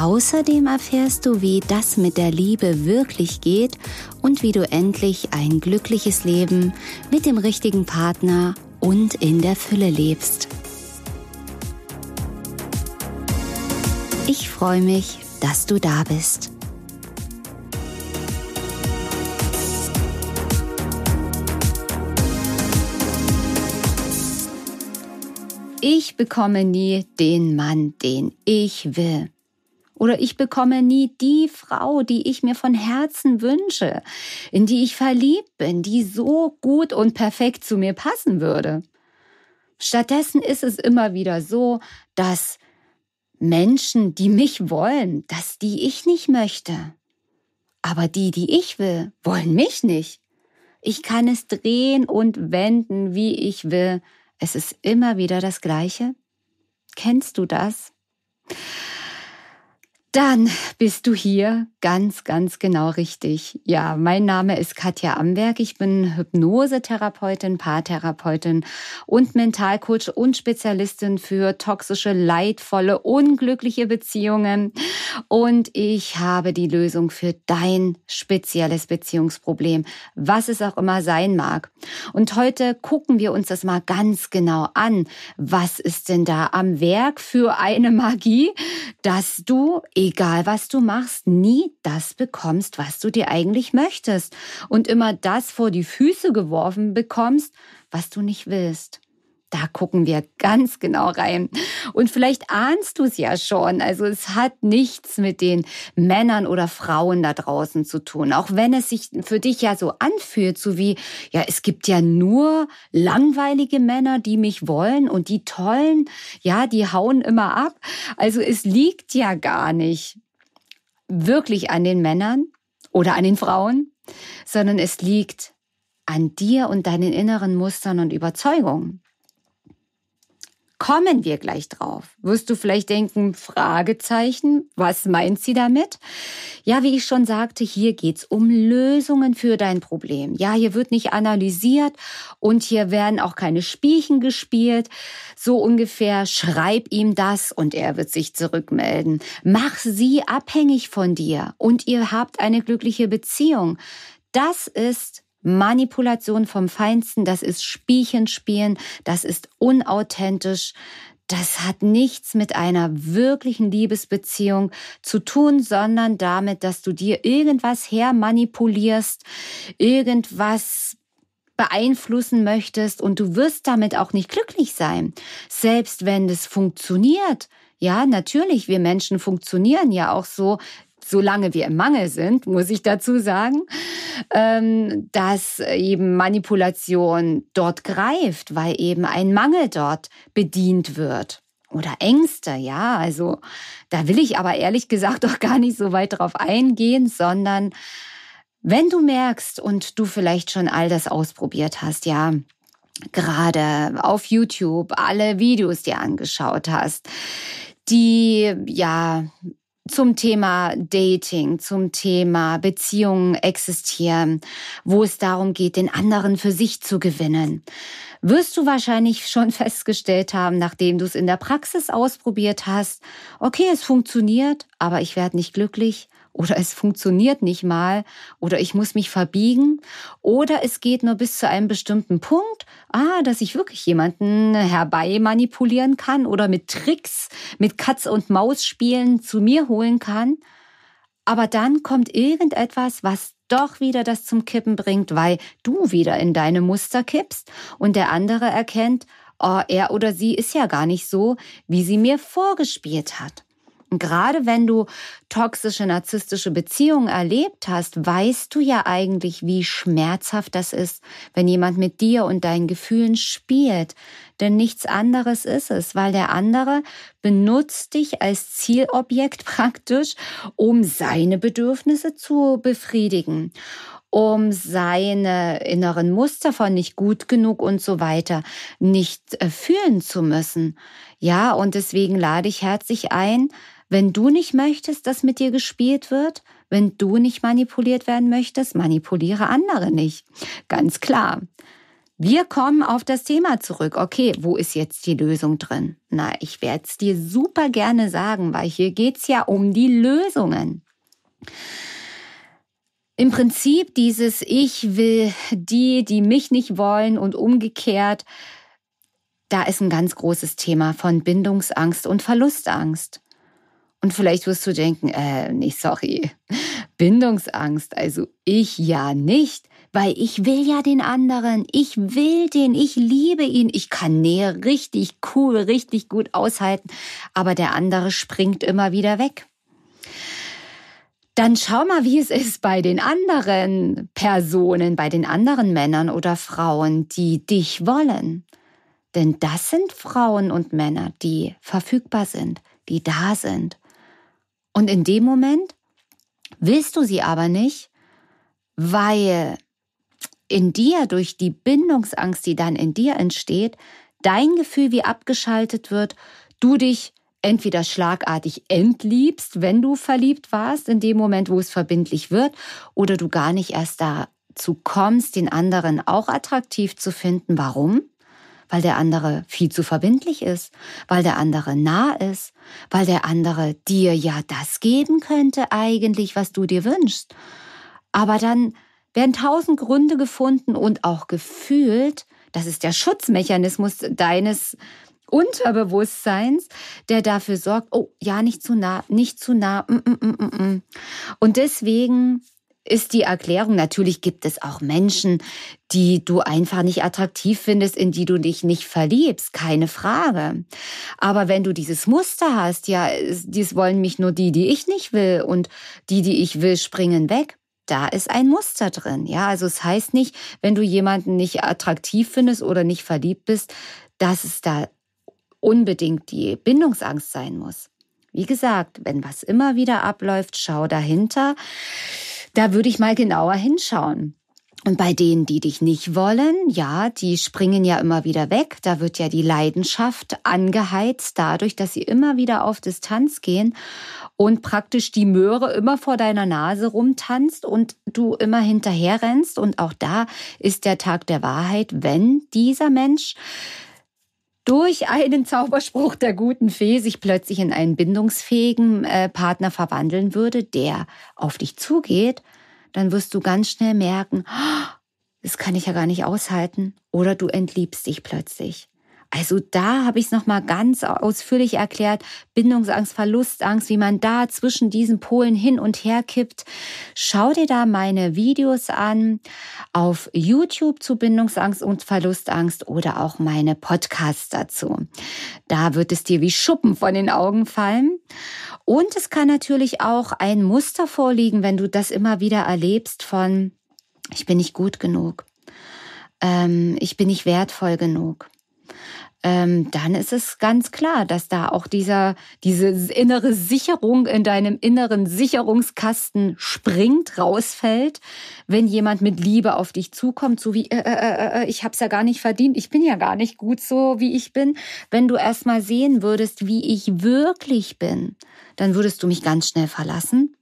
Außerdem erfährst du, wie das mit der Liebe wirklich geht und wie du endlich ein glückliches Leben mit dem richtigen Partner und in der Fülle lebst. Ich freue mich, dass du da bist. Ich bekomme nie den Mann, den ich will. Oder ich bekomme nie die Frau, die ich mir von Herzen wünsche, in die ich verliebt bin, die so gut und perfekt zu mir passen würde. Stattdessen ist es immer wieder so, dass Menschen, die mich wollen, dass die ich nicht möchte. Aber die, die ich will, wollen mich nicht. Ich kann es drehen und wenden, wie ich will. Es ist immer wieder das Gleiche. Kennst du das? Dann bist du hier ganz, ganz genau richtig. Ja, mein Name ist Katja Amberg. Ich bin Hypnosetherapeutin, Paartherapeutin und Mentalcoach und Spezialistin für toxische, leidvolle, unglückliche Beziehungen. Und ich habe die Lösung für dein spezielles Beziehungsproblem, was es auch immer sein mag. Und heute gucken wir uns das mal ganz genau an. Was ist denn da am Werk für eine Magie, dass du egal was du machst, nie das bekommst, was du dir eigentlich möchtest und immer das vor die Füße geworfen bekommst, was du nicht willst. Da gucken wir ganz genau rein. Und vielleicht ahnst du es ja schon. Also es hat nichts mit den Männern oder Frauen da draußen zu tun. Auch wenn es sich für dich ja so anfühlt, so wie, ja, es gibt ja nur langweilige Männer, die mich wollen und die tollen, ja, die hauen immer ab. Also es liegt ja gar nicht wirklich an den Männern oder an den Frauen, sondern es liegt an dir und deinen inneren Mustern und Überzeugungen kommen wir gleich drauf. Wirst du vielleicht denken, Fragezeichen, was meint sie damit? Ja, wie ich schon sagte, hier geht's um Lösungen für dein Problem. Ja, hier wird nicht analysiert und hier werden auch keine Spielchen gespielt. So ungefähr, schreib ihm das und er wird sich zurückmelden. Mach sie abhängig von dir und ihr habt eine glückliche Beziehung. Das ist Manipulation vom Feinsten, das ist Spielchenspielen, das ist unauthentisch, das hat nichts mit einer wirklichen Liebesbeziehung zu tun, sondern damit, dass du dir irgendwas hermanipulierst, irgendwas beeinflussen möchtest und du wirst damit auch nicht glücklich sein. Selbst wenn es funktioniert, ja, natürlich, wir Menschen funktionieren ja auch so, solange wir im Mangel sind, muss ich dazu sagen, ähm, dass eben Manipulation dort greift, weil eben ein Mangel dort bedient wird. Oder Ängste, ja, also da will ich aber ehrlich gesagt auch gar nicht so weit drauf eingehen, sondern wenn du merkst und du vielleicht schon all das ausprobiert hast, ja, gerade auf YouTube alle Videos dir angeschaut hast, die ja zum Thema Dating, zum Thema Beziehungen existieren, wo es darum geht, den anderen für sich zu gewinnen. Wirst du wahrscheinlich schon festgestellt haben, nachdem du es in der Praxis ausprobiert hast, okay, es funktioniert, aber ich werde nicht glücklich oder es funktioniert nicht mal oder ich muss mich verbiegen oder es geht nur bis zu einem bestimmten Punkt, ah, dass ich wirklich jemanden herbei manipulieren kann oder mit Tricks, mit Katz und Maus spielen zu mir holen kann. Aber dann kommt irgendetwas, was doch wieder das zum Kippen bringt, weil du wieder in deine Muster kippst und der andere erkennt, oh, er oder sie ist ja gar nicht so, wie sie mir vorgespielt hat. Und gerade wenn du toxische, narzisstische Beziehungen erlebt hast, weißt du ja eigentlich, wie schmerzhaft das ist, wenn jemand mit dir und deinen Gefühlen spielt. Denn nichts anderes ist es, weil der andere benutzt dich als Zielobjekt praktisch, um seine Bedürfnisse zu befriedigen um seine inneren Muster von nicht gut genug und so weiter nicht äh, fühlen zu müssen. Ja, und deswegen lade ich herzlich ein, wenn du nicht möchtest, dass mit dir gespielt wird, wenn du nicht manipuliert werden möchtest, manipuliere andere nicht. Ganz klar. Wir kommen auf das Thema zurück. Okay, wo ist jetzt die Lösung drin? Na, ich werde es dir super gerne sagen, weil hier geht's ja um die Lösungen. Im Prinzip dieses Ich will die, die mich nicht wollen und umgekehrt, da ist ein ganz großes Thema von Bindungsangst und Verlustangst. Und vielleicht wirst du denken, äh, nee, sorry, Bindungsangst, also ich ja nicht, weil ich will ja den anderen, ich will den, ich liebe ihn, ich kann Nähe richtig cool, richtig gut aushalten, aber der andere springt immer wieder weg. Dann schau mal, wie es ist bei den anderen Personen, bei den anderen Männern oder Frauen, die dich wollen. Denn das sind Frauen und Männer, die verfügbar sind, die da sind. Und in dem Moment willst du sie aber nicht, weil in dir durch die Bindungsangst, die dann in dir entsteht, dein Gefühl wie abgeschaltet wird, du dich entweder schlagartig entliebst, wenn du verliebt warst, in dem Moment, wo es verbindlich wird, oder du gar nicht erst dazu kommst, den anderen auch attraktiv zu finden. Warum? weil der andere viel zu verbindlich ist, weil der andere nah ist, weil der andere dir ja das geben könnte eigentlich, was du dir wünschst. Aber dann werden tausend Gründe gefunden und auch gefühlt, das ist der Schutzmechanismus deines Unterbewusstseins, der dafür sorgt, oh ja, nicht zu nah, nicht zu nah. Mm, mm, mm, mm, mm. und deswegen ist die Erklärung, natürlich gibt es auch Menschen, die du einfach nicht attraktiv findest, in die du dich nicht verliebst, keine Frage. Aber wenn du dieses Muster hast, ja, dies wollen mich nur die, die ich nicht will und die, die ich will, springen weg. Da ist ein Muster drin, ja. Also es heißt nicht, wenn du jemanden nicht attraktiv findest oder nicht verliebt bist, dass es da unbedingt die Bindungsangst sein muss. Wie gesagt, wenn was immer wieder abläuft, schau dahinter. Da würde ich mal genauer hinschauen. Und bei denen, die dich nicht wollen, ja, die springen ja immer wieder weg. Da wird ja die Leidenschaft angeheizt dadurch, dass sie immer wieder auf Distanz gehen und praktisch die Möhre immer vor deiner Nase rumtanzt und du immer hinterher rennst. Und auch da ist der Tag der Wahrheit, wenn dieser Mensch durch einen Zauberspruch der guten Fee sich plötzlich in einen bindungsfähigen äh, Partner verwandeln würde, der auf dich zugeht, dann wirst du ganz schnell merken, das kann ich ja gar nicht aushalten. Oder du entliebst dich plötzlich. Also da habe ich es nochmal ganz ausführlich erklärt. Bindungsangst, Verlustangst, wie man da zwischen diesen Polen hin und her kippt. Schau dir da meine Videos an auf YouTube zu Bindungsangst und Verlustangst oder auch meine Podcasts dazu. Da wird es dir wie Schuppen von den Augen fallen. Und es kann natürlich auch ein Muster vorliegen, wenn du das immer wieder erlebst von, ich bin nicht gut genug, ähm, ich bin nicht wertvoll genug ähm, dann ist es ganz klar, dass da auch dieser, diese innere Sicherung in deinem inneren Sicherungskasten springt, rausfällt, wenn jemand mit Liebe auf dich zukommt, so wie, äh, äh, äh, äh ich habe es ja gar nicht verdient, ich bin ja gar nicht gut so, wie ich bin. Wenn du erst mal sehen würdest, wie ich wirklich bin, dann würdest du mich ganz schnell verlassen.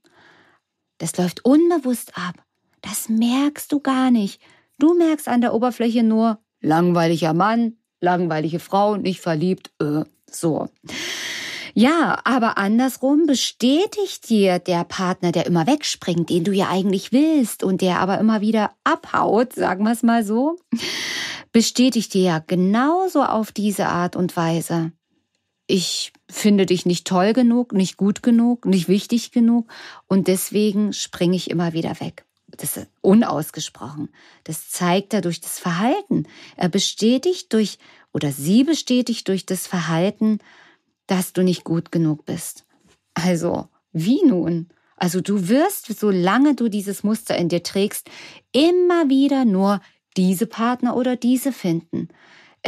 Das läuft unbewusst ab. Das merkst du gar nicht. Du merkst an der Oberfläche nur, langweiliger Mann, langweilige Frau, nicht verliebt, äh, so. Ja, aber andersrum bestätigt dir der Partner, der immer wegspringt, den du ja eigentlich willst und der aber immer wieder abhaut, sagen wir es mal so, bestätigt dir ja genauso auf diese Art und Weise. Ich finde dich nicht toll genug, nicht gut genug, nicht wichtig genug und deswegen springe ich immer wieder weg das ist unausgesprochen. Das zeigt er durch das Verhalten. Er bestätigt durch, oder sie bestätigt durch das Verhalten, dass du nicht gut genug bist. Also, wie nun? Also du wirst, solange du dieses Muster in dir trägst, immer wieder nur diese Partner oder diese finden.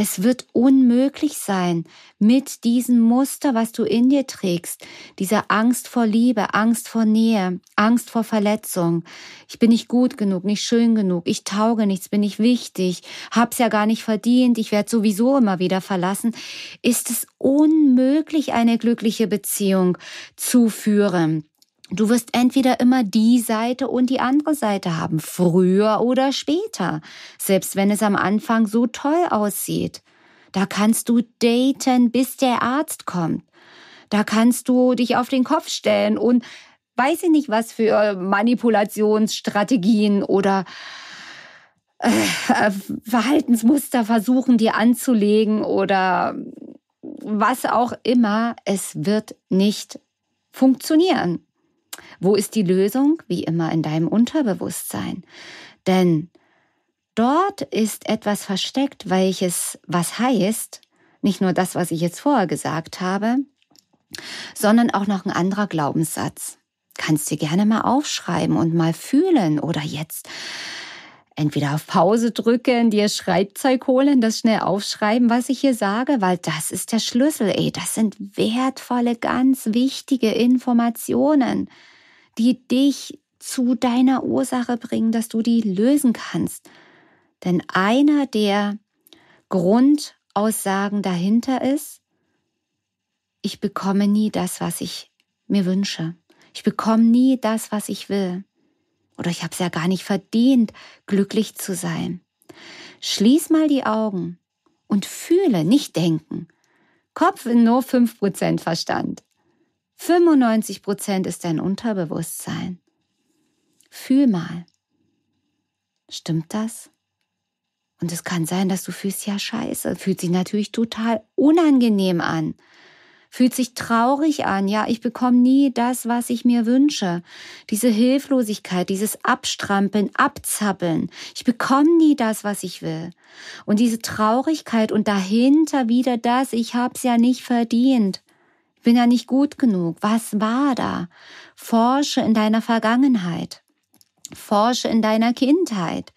Es wird unmöglich sein, mit diesem Muster, was du in dir trägst, dieser Angst vor Liebe, Angst vor Nähe, Angst vor Verletzung. Ich bin nicht gut genug, nicht schön genug, ich tauge nichts, bin nicht wichtig, hab's ja gar nicht verdient, ich werde sowieso immer wieder verlassen. Ist es unmöglich, eine glückliche Beziehung zu führen? Du wirst entweder immer die Seite und die andere Seite haben, früher oder später, selbst wenn es am Anfang so toll aussieht. Da kannst du daten, bis der Arzt kommt. Da kannst du dich auf den Kopf stellen und weiß ich nicht, was für Manipulationsstrategien oder äh, Verhaltensmuster versuchen dir anzulegen oder was auch immer. Es wird nicht funktionieren. Wo ist die Lösung? Wie immer in deinem Unterbewusstsein. Denn dort ist etwas versteckt, welches was heißt, nicht nur das, was ich jetzt vorher gesagt habe, sondern auch noch ein anderer Glaubenssatz. Kannst dir gerne mal aufschreiben und mal fühlen oder jetzt entweder auf Pause drücken, dir Schreibzeug holen, das schnell aufschreiben, was ich hier sage, weil das ist der Schlüssel, ey. Das sind wertvolle, ganz wichtige Informationen die dich zu deiner Ursache bringen, dass du die lösen kannst. Denn einer der Grundaussagen dahinter ist, ich bekomme nie das, was ich mir wünsche. Ich bekomme nie das, was ich will. Oder ich habe es ja gar nicht verdient, glücklich zu sein. Schließ mal die Augen und fühle, nicht denken. Kopf in nur 5% Verstand. 95 Prozent ist dein Unterbewusstsein. Fühl mal. Stimmt das? Und es kann sein, dass du fühlst ja scheiße. Fühlt sich natürlich total unangenehm an. Fühlt sich traurig an. Ja, ich bekomme nie das, was ich mir wünsche. Diese Hilflosigkeit, dieses Abstrampeln, Abzappeln. Ich bekomme nie das, was ich will. Und diese Traurigkeit und dahinter wieder das, ich hab's ja nicht verdient bin ja nicht gut genug. Was war da? Forsche in deiner Vergangenheit. Forsche in deiner Kindheit.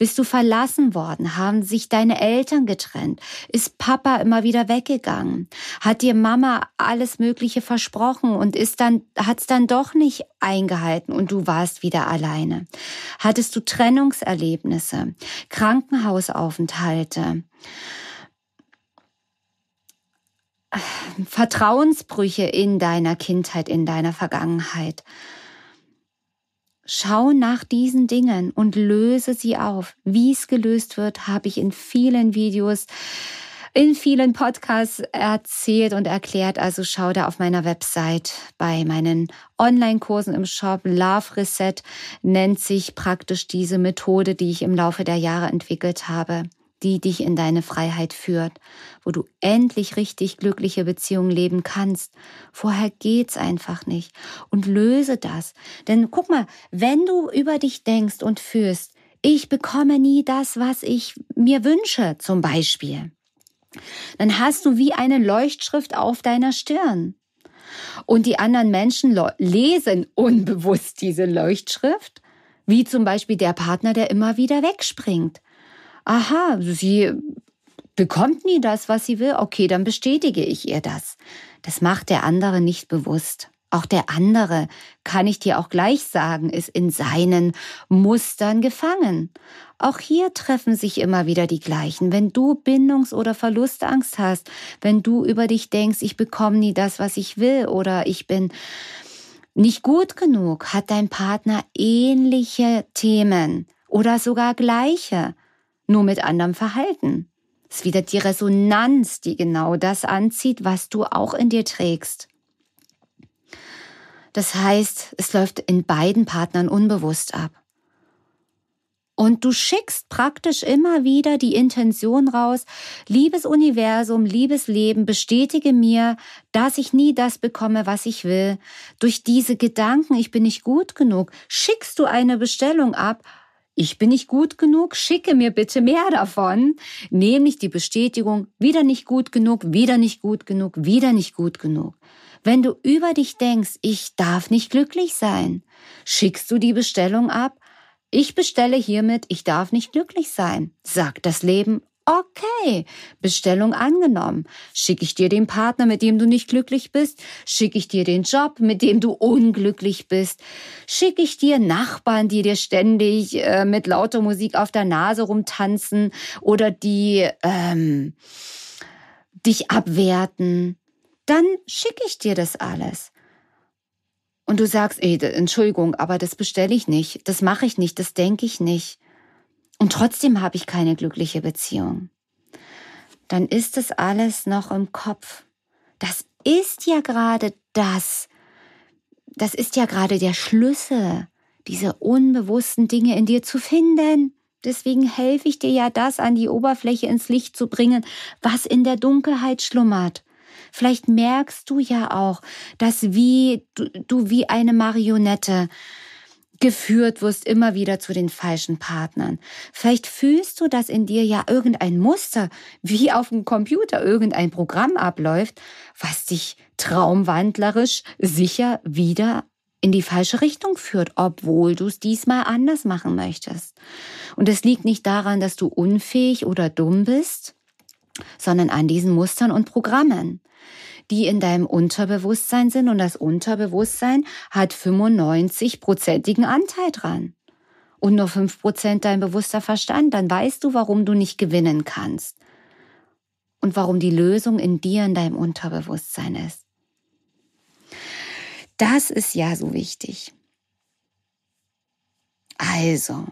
Bist du verlassen worden? Haben sich deine Eltern getrennt? Ist Papa immer wieder weggegangen? Hat dir Mama alles Mögliche versprochen und ist dann, hat's dann doch nicht eingehalten und du warst wieder alleine? Hattest du Trennungserlebnisse? Krankenhausaufenthalte? Vertrauensbrüche in deiner Kindheit, in deiner Vergangenheit. Schau nach diesen Dingen und löse sie auf. Wie es gelöst wird, habe ich in vielen Videos, in vielen Podcasts erzählt und erklärt. Also schau da auf meiner Website bei meinen Online-Kursen im Shop. Love Reset nennt sich praktisch diese Methode, die ich im Laufe der Jahre entwickelt habe die dich in deine Freiheit führt, wo du endlich richtig glückliche Beziehungen leben kannst. Vorher geht's einfach nicht. Und löse das. Denn guck mal, wenn du über dich denkst und fühlst, ich bekomme nie das, was ich mir wünsche, zum Beispiel, dann hast du wie eine Leuchtschrift auf deiner Stirn. Und die anderen Menschen lesen unbewusst diese Leuchtschrift, wie zum Beispiel der Partner, der immer wieder wegspringt aha, sie bekommt nie das, was sie will, okay, dann bestätige ich ihr das. Das macht der andere nicht bewusst. Auch der andere, kann ich dir auch gleich sagen, ist in seinen Mustern gefangen. Auch hier treffen sich immer wieder die gleichen. Wenn du Bindungs- oder Verlustangst hast, wenn du über dich denkst, ich bekomme nie das, was ich will oder ich bin nicht gut genug, hat dein Partner ähnliche Themen oder sogar gleiche nur mit anderem Verhalten. Es ist wieder die Resonanz, die genau das anzieht, was du auch in dir trägst. Das heißt, es läuft in beiden Partnern unbewusst ab. Und du schickst praktisch immer wieder die Intention raus, liebes Universum, liebes Leben, bestätige mir, dass ich nie das bekomme, was ich will. Durch diese Gedanken, ich bin nicht gut genug, schickst du eine Bestellung ab ich bin nicht gut genug, schicke mir bitte mehr davon, nämlich die Bestätigung, wieder nicht gut genug, wieder nicht gut genug, wieder nicht gut genug. Wenn du über dich denkst, ich darf nicht glücklich sein, schickst du die Bestellung ab, ich bestelle hiermit, ich darf nicht glücklich sein, sagt das Leben, Okay, Bestellung angenommen. Schicke ich dir den Partner, mit dem du nicht glücklich bist? Schicke ich dir den Job, mit dem du unglücklich bist? Schicke ich dir Nachbarn, die dir ständig äh, mit lauter Musik auf der Nase rumtanzen oder die ähm, dich abwerten? Dann schicke ich dir das alles. Und du sagst, ey, Entschuldigung, aber das bestelle ich nicht, das mache ich nicht, das denke ich nicht und trotzdem habe ich keine glückliche Beziehung, dann ist es alles noch im Kopf. Das ist ja gerade das, das ist ja gerade der Schlüssel, diese unbewussten Dinge in dir zu finden. Deswegen helfe ich dir ja, das an die Oberfläche ins Licht zu bringen, was in der Dunkelheit schlummert. Vielleicht merkst du ja auch, dass wie du, du wie eine Marionette geführt wirst immer wieder zu den falschen Partnern. Vielleicht fühlst du, dass in dir ja irgendein Muster wie auf dem Computer irgendein Programm abläuft, was dich traumwandlerisch sicher wieder in die falsche Richtung führt, obwohl du es diesmal anders machen möchtest. Und es liegt nicht daran, dass du unfähig oder dumm bist, sondern an diesen Mustern und Programmen die in deinem Unterbewusstsein sind und das Unterbewusstsein hat 95-prozentigen Anteil dran. Und nur 5% dein bewusster Verstand, dann weißt du, warum du nicht gewinnen kannst. Und warum die Lösung in dir, in deinem Unterbewusstsein ist. Das ist ja so wichtig. Also,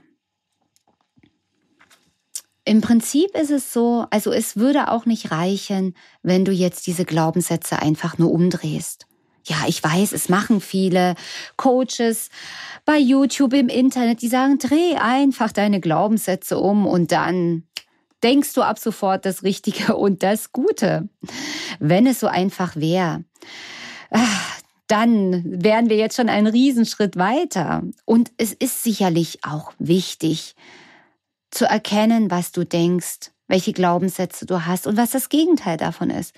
im Prinzip ist es so, also es würde auch nicht reichen, wenn du jetzt diese Glaubenssätze einfach nur umdrehst. Ja, ich weiß, es machen viele Coaches bei YouTube im Internet, die sagen, dreh einfach deine Glaubenssätze um und dann denkst du ab sofort das Richtige und das Gute. Wenn es so einfach wäre, ah, dann wären wir jetzt schon einen Riesenschritt weiter. Und es ist sicherlich auch wichtig, zu erkennen, was du denkst, welche Glaubenssätze du hast und was das Gegenteil davon ist.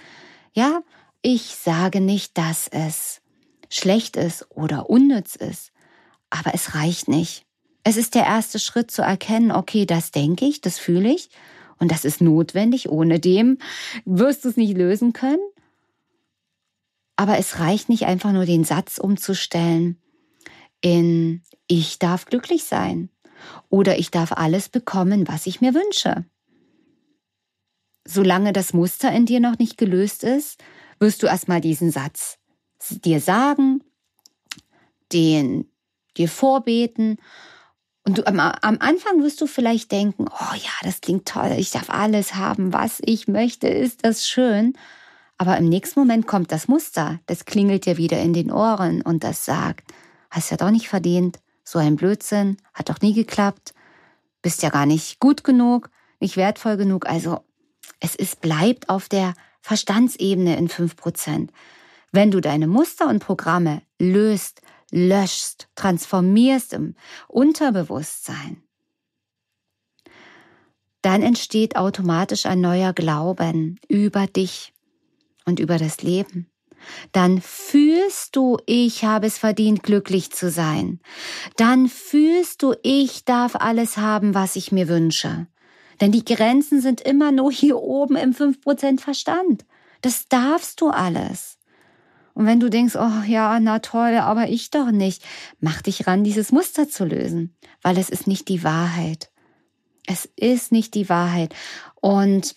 Ja, ich sage nicht, dass es schlecht ist oder unnütz ist, aber es reicht nicht. Es ist der erste Schritt zu erkennen, okay, das denke ich, das fühle ich und das ist notwendig. Ohne dem wirst du es nicht lösen können. Aber es reicht nicht einfach nur den Satz umzustellen in ich darf glücklich sein oder ich darf alles bekommen, was ich mir wünsche. Solange das Muster in dir noch nicht gelöst ist, wirst du erstmal diesen Satz dir sagen, den dir vorbeten. Und du, am, am Anfang wirst du vielleicht denken, oh ja, das klingt toll, ich darf alles haben, was ich möchte, ist das schön. Aber im nächsten Moment kommt das Muster, das klingelt dir wieder in den Ohren und das sagt, hast ja doch nicht verdient, so ein Blödsinn, hat doch nie geklappt, bist ja gar nicht gut genug, nicht wertvoll genug. Also es ist, bleibt auf der Verstandsebene in 5%. Wenn du deine Muster und Programme löst, löschst, transformierst im Unterbewusstsein, dann entsteht automatisch ein neuer Glauben über dich und über das Leben dann fühlst du, ich habe es verdient, glücklich zu sein. Dann fühlst du, ich darf alles haben, was ich mir wünsche. Denn die Grenzen sind immer nur hier oben im 5% Verstand. Das darfst du alles. Und wenn du denkst, oh ja, na toll, aber ich doch nicht, mach dich ran, dieses Muster zu lösen, weil es ist nicht die Wahrheit. Es ist nicht die Wahrheit. Und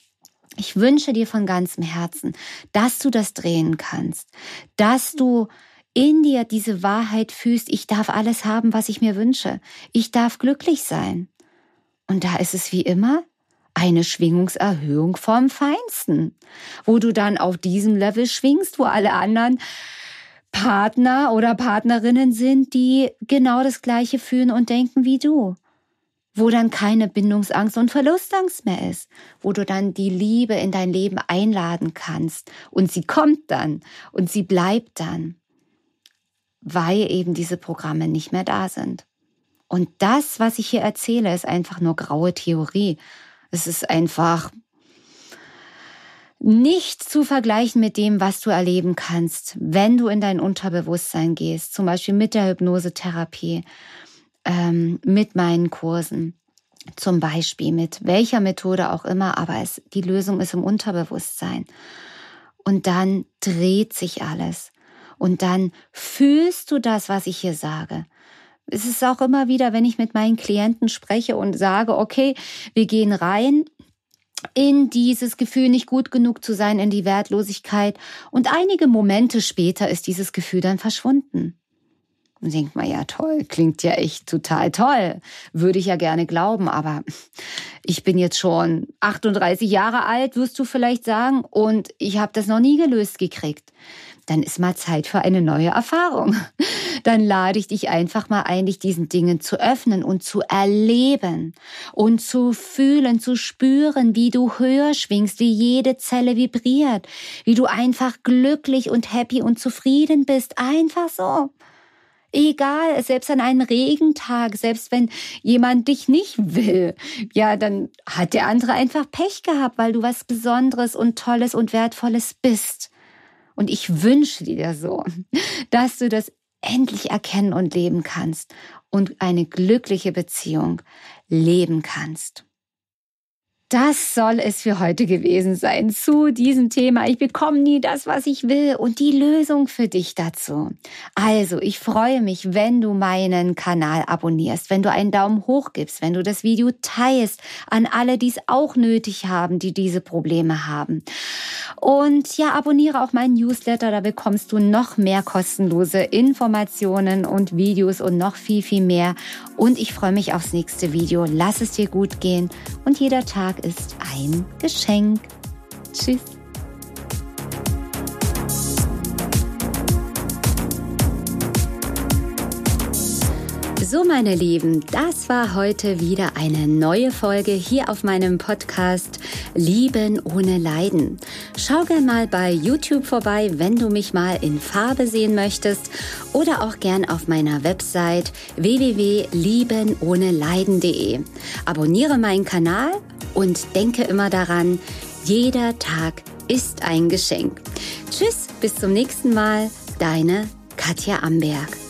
ich wünsche dir von ganzem Herzen, dass du das drehen kannst, dass du in dir diese Wahrheit fühlst, ich darf alles haben, was ich mir wünsche. Ich darf glücklich sein. Und da ist es wie immer eine Schwingungserhöhung vom Feinsten, wo du dann auf diesem Level schwingst, wo alle anderen Partner oder Partnerinnen sind, die genau das Gleiche fühlen und denken wie du wo dann keine Bindungsangst und Verlustangst mehr ist, wo du dann die Liebe in dein Leben einladen kannst und sie kommt dann und sie bleibt dann, weil eben diese Programme nicht mehr da sind. Und das, was ich hier erzähle, ist einfach nur graue Theorie. Es ist einfach nicht zu vergleichen mit dem, was du erleben kannst, wenn du in dein Unterbewusstsein gehst, zum Beispiel mit der Hypnosetherapie, ähm, mit meinen Kursen, zum Beispiel mit welcher Methode auch immer, aber es, die Lösung ist im Unterbewusstsein. Und dann dreht sich alles. Und dann fühlst du das, was ich hier sage. Es ist auch immer wieder, wenn ich mit meinen Klienten spreche und sage, okay, wir gehen rein in dieses Gefühl, nicht gut genug zu sein, in die Wertlosigkeit. Und einige Momente später ist dieses Gefühl dann verschwunden. Und denkt man, ja toll, klingt ja echt total toll. Würde ich ja gerne glauben, aber ich bin jetzt schon 38 Jahre alt, wirst du vielleicht sagen, und ich habe das noch nie gelöst gekriegt dann ist mal Zeit für eine neue Erfahrung. Dann lade ich dich einfach mal ein, dich diesen Dingen zu öffnen und zu erleben und zu fühlen, zu spüren, wie du höher schwingst, wie jede Zelle vibriert, wie du einfach glücklich und happy und zufrieden bist. Einfach so. Egal, selbst an einem Regentag, selbst wenn jemand dich nicht will, ja, dann hat der andere einfach Pech gehabt, weil du was Besonderes und Tolles und Wertvolles bist. Und ich wünsche dir so, dass du das endlich erkennen und leben kannst und eine glückliche Beziehung leben kannst. Das soll es für heute gewesen sein zu diesem Thema. Ich bekomme nie das, was ich will und die Lösung für dich dazu. Also, ich freue mich, wenn du meinen Kanal abonnierst, wenn du einen Daumen hoch gibst, wenn du das Video teilst an alle, die es auch nötig haben, die diese Probleme haben. Und ja, abonniere auch meinen Newsletter, da bekommst du noch mehr kostenlose Informationen und Videos und noch viel, viel mehr. Und ich freue mich aufs nächste Video. Lass es dir gut gehen und jeder Tag ist ein Geschenk. Tschüss. So, meine Lieben, das war heute wieder eine neue Folge hier auf meinem Podcast Lieben ohne Leiden. Schau gern mal bei YouTube vorbei, wenn du mich mal in Farbe sehen möchtest oder auch gern auf meiner Website www.liebenohneleiden.de. Abonniere meinen Kanal und denke immer daran, jeder Tag ist ein Geschenk. Tschüss, bis zum nächsten Mal, deine Katja Amberg.